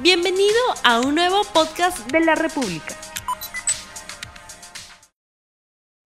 Bienvenido a un nuevo podcast de la República.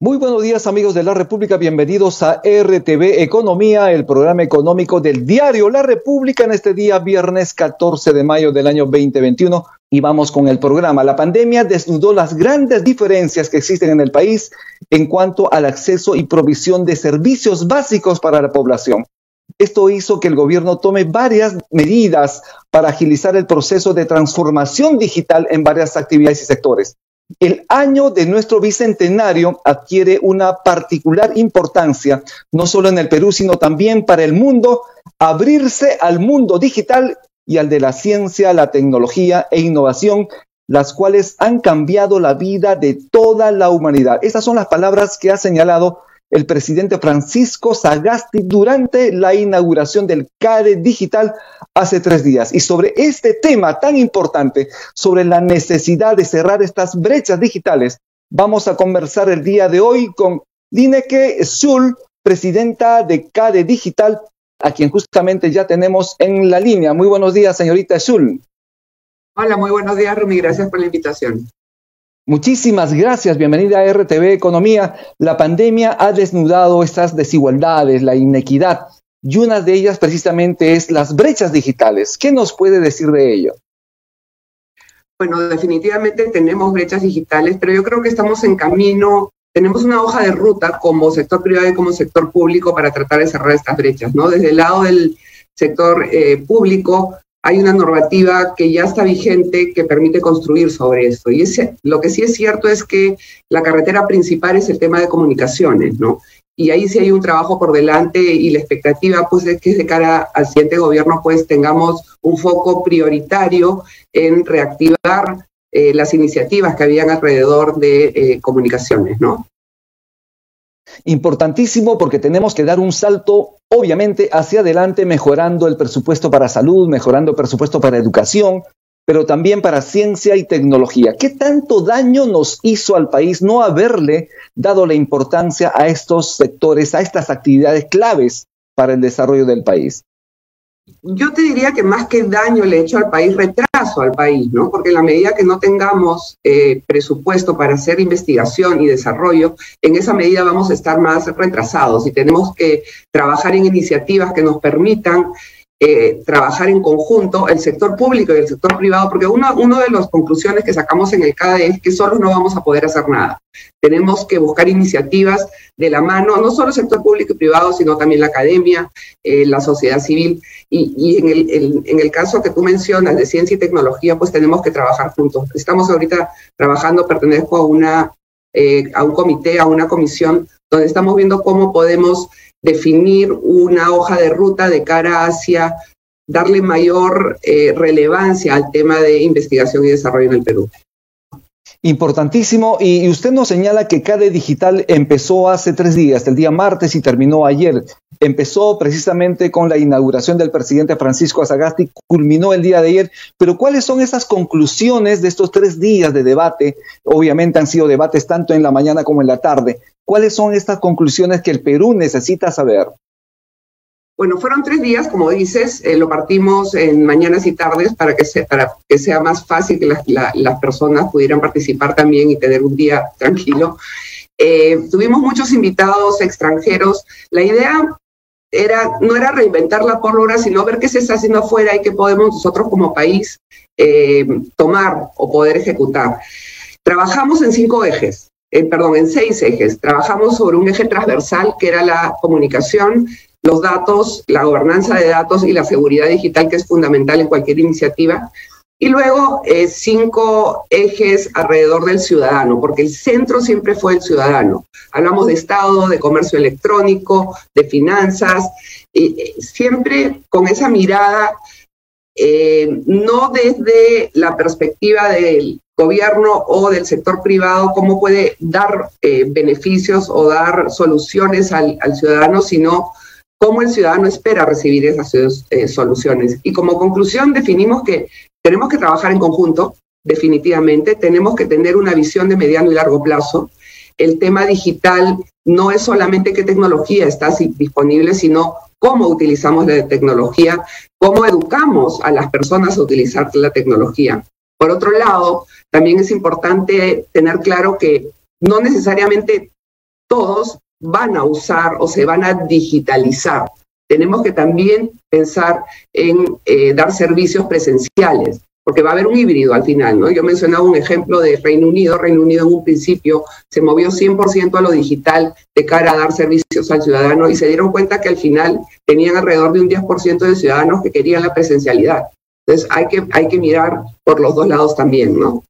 Muy buenos días amigos de la República, bienvenidos a RTV Economía, el programa económico del diario La República en este día viernes 14 de mayo del año 2021 y vamos con el programa. La pandemia desnudó las grandes diferencias que existen en el país en cuanto al acceso y provisión de servicios básicos para la población. Esto hizo que el gobierno tome varias medidas para agilizar el proceso de transformación digital en varias actividades y sectores. El año de nuestro bicentenario adquiere una particular importancia, no solo en el Perú, sino también para el mundo, abrirse al mundo digital y al de la ciencia, la tecnología e innovación, las cuales han cambiado la vida de toda la humanidad. Esas son las palabras que ha señalado el presidente Francisco Sagasti durante la inauguración del CADE Digital hace tres días. Y sobre este tema tan importante, sobre la necesidad de cerrar estas brechas digitales, vamos a conversar el día de hoy con Lineke Zul, presidenta de CADE Digital, a quien justamente ya tenemos en la línea. Muy buenos días, señorita Zul. Hola, muy buenos días, Rumi. Gracias por la invitación. Muchísimas gracias, bienvenida a RTV Economía. La pandemia ha desnudado estas desigualdades, la inequidad, y una de ellas precisamente es las brechas digitales. ¿Qué nos puede decir de ello? Bueno, definitivamente tenemos brechas digitales, pero yo creo que estamos en camino, tenemos una hoja de ruta como sector privado y como sector público para tratar de cerrar estas brechas, ¿no? Desde el lado del sector eh, público, hay una normativa que ya está vigente que permite construir sobre esto. Y ese, lo que sí es cierto es que la carretera principal es el tema de comunicaciones, ¿no? Y ahí sí hay un trabajo por delante y la expectativa pues es que de cara al siguiente gobierno pues tengamos un foco prioritario en reactivar eh, las iniciativas que habían alrededor de eh, comunicaciones, ¿no? Importantísimo porque tenemos que dar un salto, obviamente, hacia adelante, mejorando el presupuesto para salud, mejorando el presupuesto para educación, pero también para ciencia y tecnología. ¿Qué tanto daño nos hizo al país no haberle dado la importancia a estos sectores, a estas actividades claves para el desarrollo del país? yo te diría que más que daño le he hecho al país, retraso al país, ¿no? Porque en la medida que no tengamos eh, presupuesto para hacer investigación y desarrollo, en esa medida vamos a estar más retrasados y tenemos que trabajar en iniciativas que nos permitan eh, trabajar en conjunto el sector público y el sector privado, porque una de las conclusiones que sacamos en el CADE es que solos no vamos a poder hacer nada. Tenemos que buscar iniciativas de la mano, no solo el sector público y privado, sino también la academia, eh, la sociedad civil. Y, en, el, en, el, caso que tú mencionas de ciencia y tecnología, pues tenemos que trabajar juntos. Estamos ahorita trabajando, pertenezco a, una, eh, a un comité, a una comisión, donde estamos viendo cómo podemos definir una hoja de ruta de cara hacia darle mayor eh, relevancia al tema de investigación y desarrollo en el Perú. Importantísimo. Y, usted nos señala que CADE Digital empezó hace tres días, el día martes y terminó ayer. Empezó precisamente con la inauguración del presidente Francisco Azagasti, culminó el día de ayer. Pero ¿cuáles son esas conclusiones de estos tres días de debate? Obviamente han sido debates tanto en la mañana como en la tarde. ¿Cuáles son estas conclusiones que el Perú necesita saber? Bueno, fueron tres días, como dices, eh, lo partimos en mañanas y tardes para que, para que sea más fácil que las, personas pudieran participar también y tener un día tranquilo. Eh, tuvimos muchos invitados extranjeros. La idea era, no era reinventar la pólvora, sino ver qué se está haciendo afuera y qué podemos nosotros como país eh, tomar o poder ejecutar. Trabajamos en cinco ejes, perdón, en seis ejes. Trabajamos sobre un eje transversal que era la comunicación, los datos, la gobernanza de datos y la seguridad digital, que es fundamental en cualquier iniciativa. Y luego eh, cinco ejes alrededor del ciudadano, porque el centro siempre fue el ciudadano. Hablamos de Estado, de comercio electrónico, de finanzas, eh, siempre con esa mirada, eh, no desde la perspectiva del gobierno o del sector privado, cómo puede dar beneficios o dar soluciones al, ciudadano, sino cómo el ciudadano espera recibir esas soluciones. Y como conclusión definimos que tenemos que trabajar en conjunto, definitivamente, tenemos que tener una visión de mediano y largo plazo. El tema digital no es solamente qué tecnología está disponible, sino cómo utilizamos la tecnología, cómo educamos a las personas a utilizar la tecnología. Por otro lado, también es importante tener claro que no necesariamente todos van a usar o se van a digitalizar. Tenemos que también pensar en eh, dar servicios presenciales, porque va a haber un híbrido al final, ¿no? Yo mencionaba un ejemplo de Reino Unido. Reino Unido en un principio se movió 100% a lo digital de cara a dar servicios al ciudadano y se dieron cuenta que al final tenían alrededor de un 10% de ciudadanos que querían la presencialidad. Entonces hay que, hay que mirar por los dos lados también, ¿no?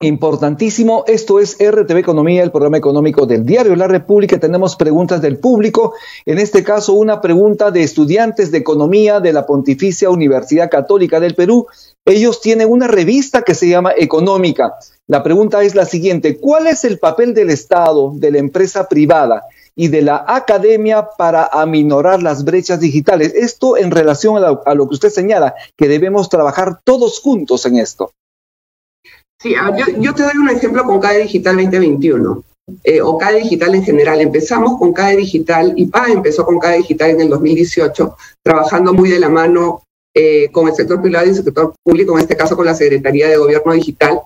Importantísimo, esto es RTV Economía, el programa económico del diario La República. Tenemos preguntas del público, en este caso una pregunta de estudiantes de economía de la Pontificia Universidad Católica del Perú. Ellos tienen una revista que se llama Económica. La pregunta es la siguiente, ¿cuál es el papel del Estado, de la empresa privada y de la academia para aminorar las brechas digitales? Esto en relación a, lo que usted señala, que debemos trabajar todos juntos en esto. Sí, yo, te doy un ejemplo con CADE Digital 2021. Eh, o CADE Digital en general. Empezamos con CADE Digital y PA empezó con CADE Digital en el 2018, trabajando muy de la mano eh, con el sector privado y el sector público, en este caso con la Secretaría de Gobierno Digital.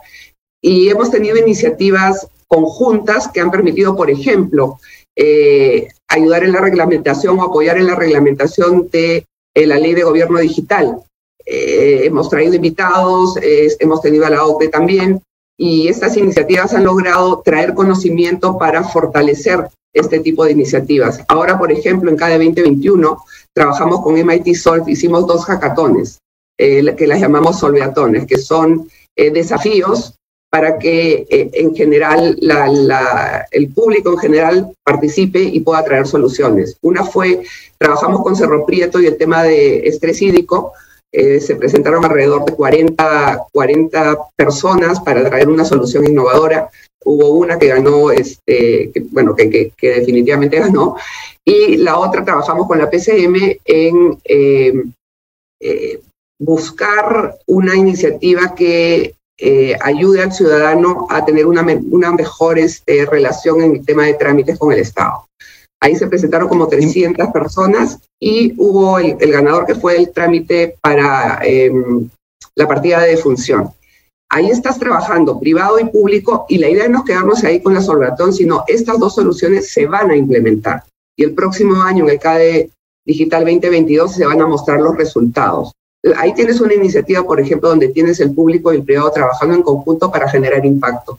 Y hemos tenido iniciativas conjuntas que han permitido, por ejemplo, eh, ayudar en la reglamentación o apoyar en la reglamentación de la ley de gobierno digital. Eh, hemos traído invitados, hemos tenido a la OCDE también, y estas iniciativas han logrado traer conocimiento para fortalecer este tipo de iniciativas. Ahora, por ejemplo, en cada 2021 trabajamos con MIT Solve, hicimos dos hackatones, eh, que las llamamos solveatones, que son eh, desafíos para que en general el público en general participe y pueda traer soluciones. Una fue, trabajamos con Cerro Prieto y el tema de estrés hídrico, eh, se presentaron alrededor de 40, 40 personas para traer una solución innovadora. Hubo una que ganó, este, bueno, que, que, definitivamente ganó, y la otra trabajamos con la PCM en eh, eh, buscar una iniciativa que ayude al ciudadano a tener una, una mejor este, relación en el tema de trámites con el Estado. Ahí se presentaron como 300 personas y hubo el, ganador que fue el trámite para em, la partida de defunción. Ahí estás trabajando privado y público y la idea no es quedarnos ahí con la solvatón, sino estas dos soluciones se van a implementar. Y el próximo año, en el CADE Digital 2022, se van a mostrar los resultados. Ahí tienes una iniciativa, por ejemplo, donde tienes el público y el privado trabajando en conjunto para generar impacto.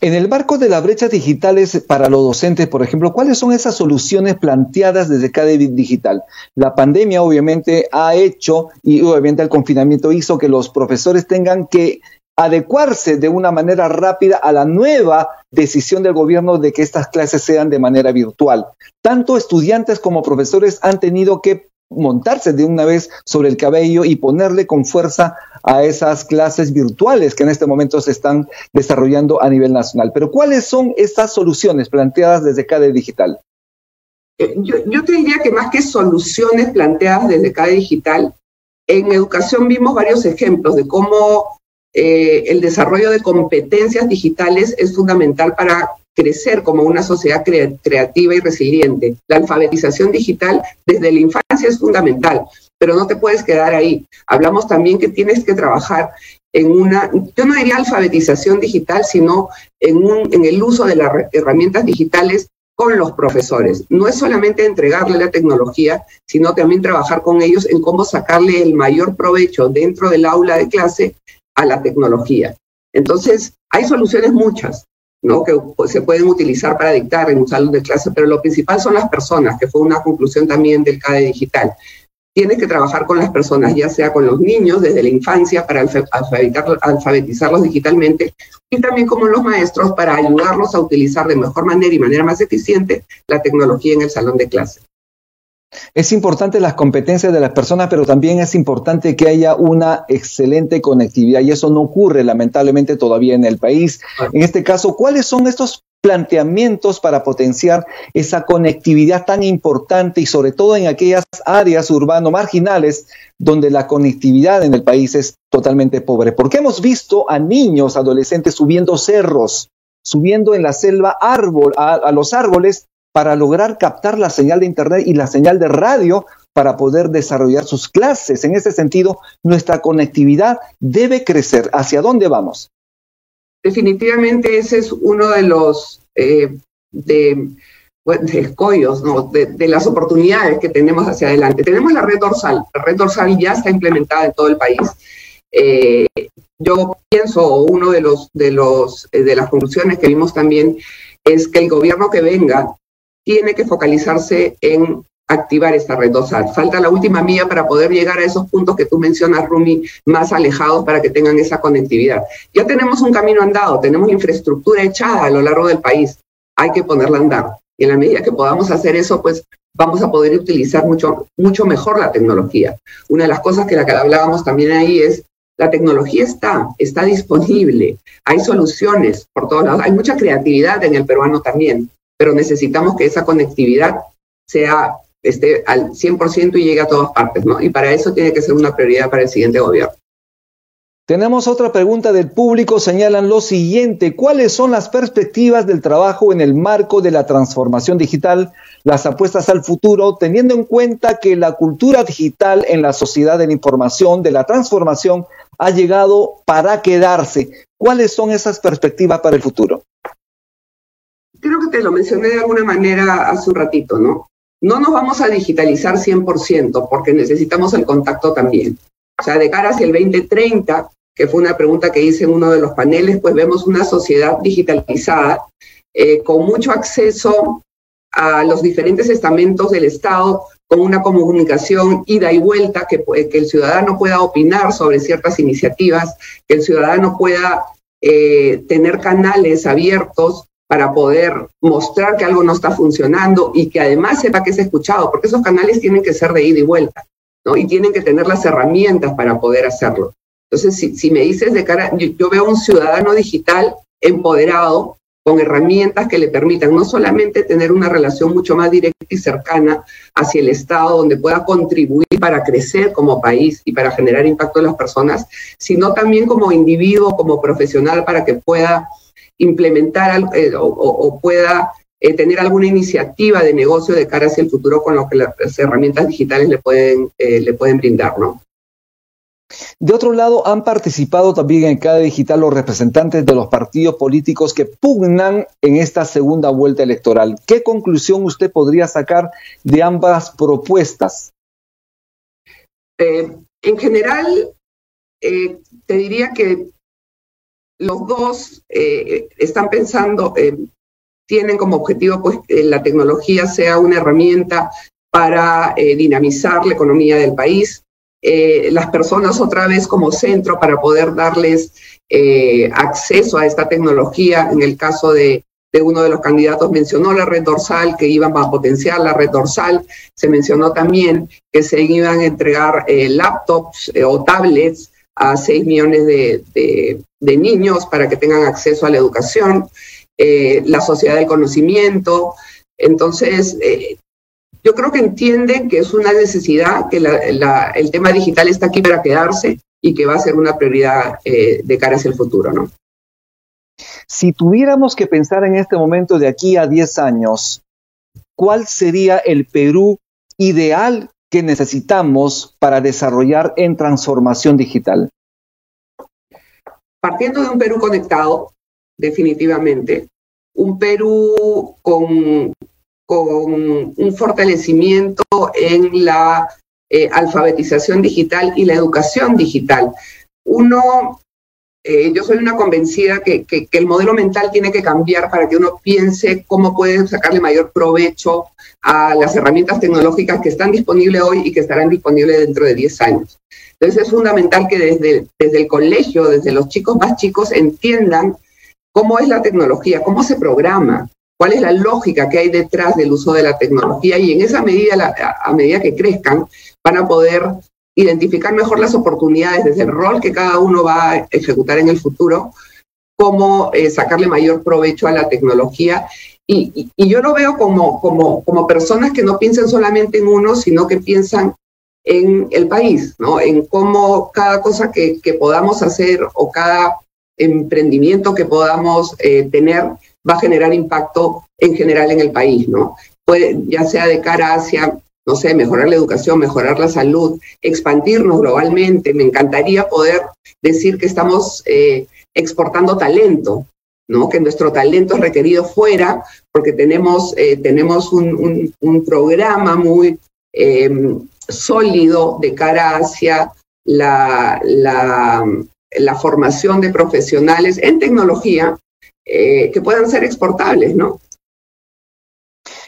En el marco de las brechas digitales para los docentes, por ejemplo, ¿cuáles son esas soluciones planteadas desde CADE Digital? La pandemia obviamente ha hecho y obviamente el confinamiento hizo que los profesores tengan que adecuarse de una manera rápida a la nueva decisión del gobierno de que estas clases sean de manera virtual. Tanto estudiantes como profesores han tenido que montarse de una vez sobre el cabello y ponerle con fuerza a esas clases virtuales que en este momento se están desarrollando a nivel nacional. Pero ¿cuáles son estas soluciones planteadas desde CADE Digital? Eh, yo, te diría que más que soluciones planteadas desde CADE Digital, en educación vimos varios ejemplos de cómo eh, el desarrollo de competencias digitales es fundamental para crecer como una sociedad creativa y resiliente. La alfabetización digital desde la infancia es fundamental, pero no te puedes quedar ahí. Hablamos también que tienes que trabajar en una, yo no diría alfabetización digital, sino en, un, en el uso de las herramientas digitales con los profesores. No es solamente entregarle la tecnología, sino también trabajar con ellos en cómo sacarle el mayor provecho dentro del aula de clase a la tecnología. Entonces, hay soluciones muchas. ¿no? que se pueden utilizar para dictar en un salón de clase, pero lo principal son las personas, que fue una conclusión también del CADE digital. Tienes que trabajar con las personas, ya sea con los niños desde la infancia para alfabetizarlos digitalmente y también como los maestros para ayudarlos a utilizar de mejor manera y manera más eficiente la tecnología en el salón de clase. Es importante las competencias de las personas, pero también es importante que haya una excelente conectividad y eso no ocurre lamentablemente todavía en el país. En este caso, ¿cuáles son estos planteamientos para potenciar esa conectividad tan importante y sobre todo en aquellas áreas urbano marginales donde la conectividad en el país es totalmente pobre? Porque hemos visto a niños, adolescentes subiendo cerros, subiendo en la selva árbol, a los árboles para lograr captar la señal de Internet y la señal de radio para poder desarrollar sus clases. En ese sentido, nuestra conectividad debe crecer. ¿Hacia dónde vamos? Definitivamente ese es uno de los eh, de, escollos, ¿no? de, las oportunidades que tenemos hacia adelante. Tenemos la red dorsal. La red dorsal ya está implementada en todo el país. Eh, yo pienso, uno de los, de los eh, de las conclusiones que vimos también es que el gobierno que venga tiene que focalizarse en activar esta red dorsal. Falta la última milla para poder llegar a esos puntos que tú mencionas, Rumi, más alejados para que tengan esa conectividad. Ya tenemos un camino andado, tenemos infraestructura echada a lo largo del país. Hay que ponerla a andar. Y en la medida que podamos hacer eso, pues vamos a poder utilizar mucho, mucho mejor la tecnología. Una de las cosas que la que hablábamos también ahí es la tecnología está, está disponible, hay soluciones por todos lados, hay mucha creatividad en el peruano también, pero necesitamos que esa conectividad sea esté al 100% y llegue a todas partes, ¿no? Y para eso tiene que ser una prioridad para el siguiente gobierno. Tenemos otra pregunta del público, señalan lo siguiente, ¿cuáles son las perspectivas del trabajo en el marco de la transformación digital, las apuestas al futuro, teniendo en cuenta que la cultura digital en la sociedad de la información, de la transformación, ha llegado para quedarse? ¿Cuáles son esas perspectivas para el futuro? Creo que te lo mencioné de alguna manera hace un ratito, ¿no? No nos vamos a digitalizar 100% porque necesitamos el contacto también. O sea, de cara hacia el 2030, que fue una pregunta que hice en uno de los paneles, pues vemos una sociedad digitalizada eh, con mucho acceso a los diferentes estamentos del Estado, con una comunicación ida y vuelta, que, que el ciudadano pueda opinar sobre ciertas iniciativas, que el ciudadano pueda eh, tener canales abiertos para poder mostrar que algo no está funcionando y que además sepa que es escuchado, porque esos canales tienen que ser de ida y vuelta, ¿no? Y tienen que tener las herramientas para poder hacerlo. Entonces, si, me dices de cara, yo, veo un ciudadano digital empoderado, con herramientas que le permitan no solamente tener una relación mucho más directa y cercana hacia el Estado, donde pueda contribuir para crecer como país y para generar impacto en las personas, sino también como individuo, como profesional, para que pueda implementar eh, o, pueda eh, tener alguna iniciativa de negocio de cara hacia el futuro con lo que las herramientas digitales le pueden, eh, le pueden brindar, ¿no? De otro lado, han participado también en cada digital los representantes de los partidos políticos que pugnan en esta segunda vuelta electoral. ¿Qué conclusión usted podría sacar de ambas propuestas? En general, te diría que los dos eh, están pensando, tienen como objetivo pues, que la tecnología sea una herramienta para dinamizar la economía del país, eh, las personas otra vez como centro para poder darles eh, acceso a esta tecnología. En el caso de, uno de los candidatos mencionó la red dorsal, que iban a potenciar la red dorsal. Se mencionó también que se iban a entregar eh, laptops o tablets a 6 millones de, niños para que tengan acceso a la educación, la sociedad del conocimiento. Entonces, yo creo que entienden que es una necesidad, que el tema digital está aquí para quedarse y que va a ser una prioridad eh, de cara hacia el futuro, ¿no? Si tuviéramos que pensar en este momento de aquí a 10 años, ¿cuál sería el Perú ideal que necesitamos para desarrollar en transformación digital? Partiendo de un Perú conectado, definitivamente, un Perú con con un fortalecimiento en la eh, alfabetización digital y la educación digital. Uno, eh, yo soy una convencida que, que, el modelo mental tiene que cambiar para que uno piense cómo puede sacarle mayor provecho a las herramientas tecnológicas que están disponibles hoy y que estarán disponibles dentro de 10 años. Entonces es fundamental que desde, desde el colegio, desde los chicos más chicos, entiendan cómo es la tecnología, cómo se programa, cuál es la lógica que hay detrás del uso de la tecnología y en esa medida, a medida que crezcan, van a poder identificar mejor las oportunidades desde el rol que cada uno va a ejecutar en el futuro, cómo eh, sacarle mayor provecho a la tecnología. Y, yo lo veo como, como, como personas que no piensan solamente en uno, sino que piensan en el país, ¿no? en cómo cada cosa que, podamos hacer o cada emprendimiento que podamos eh, tener va a generar impacto en general en el país, ¿no? Ya sea de cara hacia no sé, mejorar la educación, mejorar la salud, expandirnos globalmente. Me encantaría poder decir que estamos eh, exportando talento, ¿no? que nuestro talento es requerido fuera, porque tenemos, eh, tenemos un, programa muy em, sólido de cara hacia la, la, formación de profesionales en tecnología eh, que puedan ser exportables, ¿no?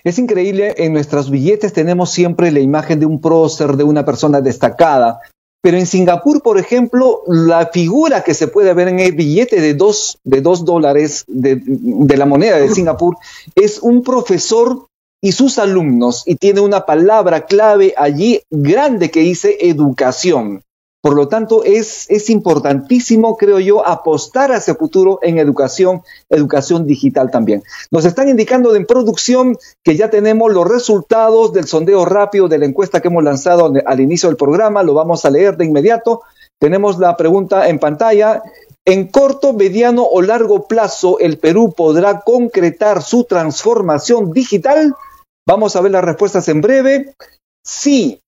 Es increíble, en nuestros billetes tenemos siempre la imagen de un prócer, de una persona destacada, pero en Singapur, por ejemplo, la figura que se puede ver en el billete de dos, de dos dólares de, de la moneda de Singapur es un profesor y sus alumnos, y tiene una palabra clave allí grande que dice educación. Por lo tanto, es, es importantísimo, creo yo, apostar hacia el futuro en educación, educación digital también. Nos están indicando en producción que ya tenemos los resultados del sondeo rápido de la encuesta que hemos lanzado al inicio del programa. Lo vamos a leer de inmediato. Tenemos la pregunta en pantalla. En corto, mediano o largo plazo, ¿el Perú podrá concretar su transformación digital? Vamos a ver las respuestas en breve. Sí,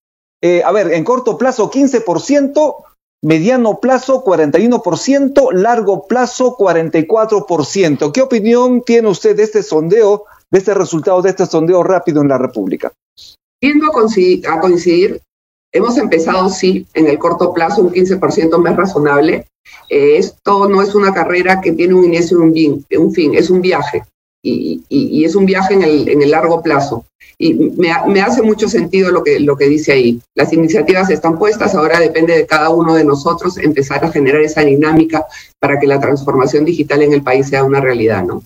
eh, a ver, en corto plazo 15%, mediano plazo 41%, largo plazo 44%. ¿Qué opinión tiene usted de este sondeo, de este resultado de este sondeo rápido en la República? Tiendo a coincidir, hemos empezado sí en el corto plazo un 15% más razonable. Eh, esto no es una carrera que tiene un inicio y un fin, es un viaje y, es un viaje en el, en el largo plazo. Y me, hace mucho sentido lo que, lo que dice ahí. Las iniciativas están puestas, ahora depende de cada uno de nosotros empezar a generar esa dinámica para que la transformación digital en el país sea una realidad, ¿no?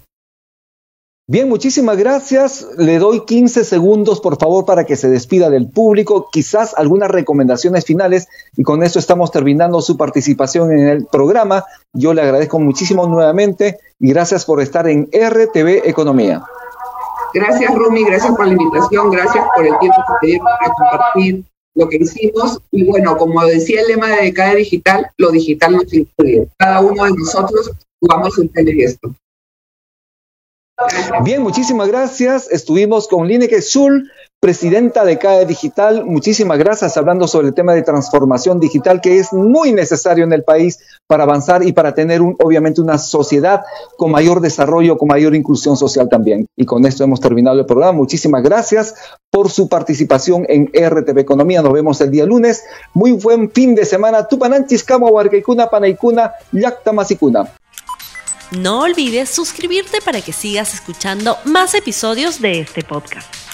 Bien, muchísimas gracias. Le doy 15 segundos, por favor, para que se despida del público. Quizás algunas recomendaciones finales y con eso estamos terminando su participación en el programa. Yo le agradezco muchísimo nuevamente y gracias por estar en RTV Economía. Gracias, Rumi, gracias por la invitación, gracias por el tiempo que te dieron para compartir lo que hicimos. Y bueno, como decía el lema de cada digital, lo digital nos incluye. Cada uno de nosotros jugamos un esto. Bien, muchísimas gracias. Estuvimos con Lineke Sul, presidenta de CAE Digital. Muchísimas gracias hablando sobre el tema de transformación digital que es muy necesario en el país para avanzar y para tener obviamente una sociedad con mayor desarrollo, con mayor inclusión social también. Y con esto hemos terminado el programa. Muchísimas gracias por su participación en RTV Economía. Nos vemos el día lunes. Muy buen fin de semana. Tupananchis, Huarcaicuna, Panaicuna, Yacta, Masicuna. No olvides suscribirte para que sigas escuchando más episodios de este podcast.